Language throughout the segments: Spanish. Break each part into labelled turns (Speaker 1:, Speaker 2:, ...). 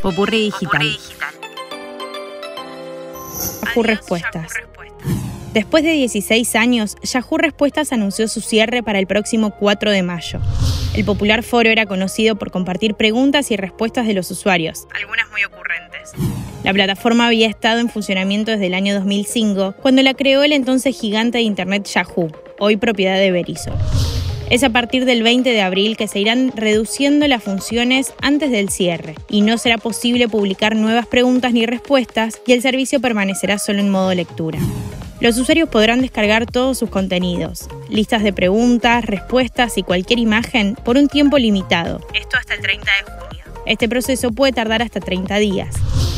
Speaker 1: Popurrí digital.
Speaker 2: Yahoo Respuestas. Después de 16 años, Yahoo Respuestas anunció su cierre para el próximo 4 de mayo. El popular foro era conocido por compartir preguntas y respuestas de los usuarios, algunas muy ocurrentes. La plataforma había estado en funcionamiento desde el año 2005, cuando la creó el entonces gigante de Internet Yahoo, hoy propiedad de Verizon. Es a partir del 20 de abril que se irán reduciendo las funciones antes del cierre y no será posible publicar nuevas preguntas ni respuestas y el servicio permanecerá solo en modo lectura. Los usuarios podrán descargar todos sus contenidos, listas de preguntas, respuestas y cualquier imagen por un tiempo limitado. Esto hasta el 30 de junio. Este proceso puede tardar hasta 30 días.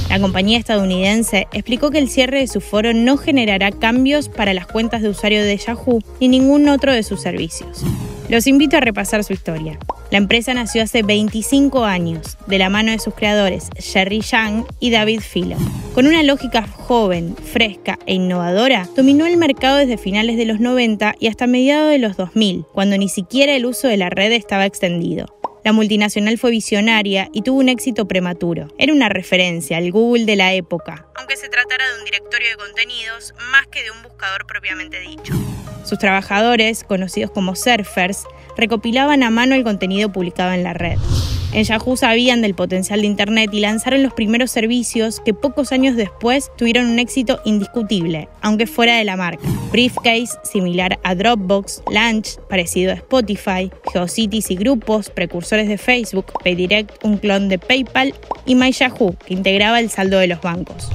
Speaker 2: La compañía estadounidense explicó que el cierre de su foro no generará cambios para las cuentas de usuario de Yahoo ni ningún otro de sus servicios. Los invito a repasar su historia. La empresa nació hace 25 años, de la mano de sus creadores Jerry Yang y David Filo. Con una lógica joven, fresca e innovadora, dominó el mercado desde finales de los 90 y hasta mediados de los 2000, cuando ni siquiera el uso de la red estaba extendido. La multinacional fue visionaria y tuvo un éxito prematuro. Era una referencia al Google de la época, aunque se tratara de un directorio de contenidos más que de un buscador propiamente dicho. Sus trabajadores, conocidos como surfers, recopilaban a mano el contenido publicado en la red. En Yahoo sabían del potencial de Internet y lanzaron los primeros servicios que pocos años después tuvieron un éxito indiscutible, aunque fuera de la marca. Briefcase, similar a Dropbox, Lunch, parecido a Spotify, GeoCities y grupos, precursores de Facebook, PayDirect, un clon de PayPal, y MyYahoo, que integraba el saldo de los bancos.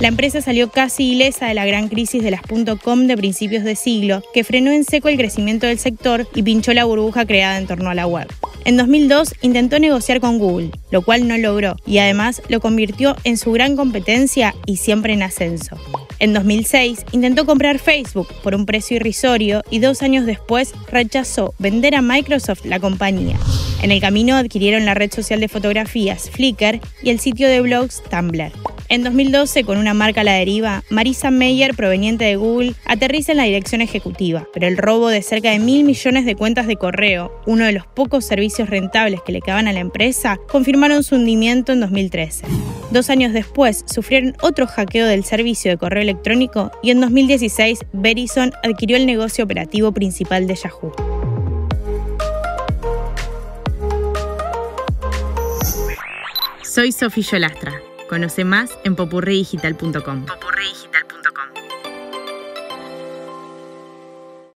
Speaker 2: La empresa salió casi ilesa de la gran crisis de las .com de principios de siglo, que frenó en seco el crecimiento del sector y pinchó la burbuja creada en torno a la web. En 2002 intentó negociar con Google, lo cual no logró, y además lo convirtió en su gran competencia y siempre en ascenso. En 2006 intentó comprar Facebook por un precio irrisorio y dos años después rechazó vender a Microsoft la compañía. En el camino adquirieron la red social de fotografías Flickr y el sitio de blogs Tumblr. En 2012, con una marca a la deriva, Marisa Meyer, proveniente de Google, aterriza en la dirección ejecutiva, pero el robo de cerca de mil millones de cuentas de correo, uno de los pocos servicios rentables que le quedaban a la empresa, confirmaron su hundimiento en 2013. Dos años después, sufrieron otro hackeo del servicio de correo electrónico y en 2016, Verizon adquirió el negocio operativo principal de Yahoo.
Speaker 1: Soy Sofía Yolastra. Conoce más en popurridigital.com.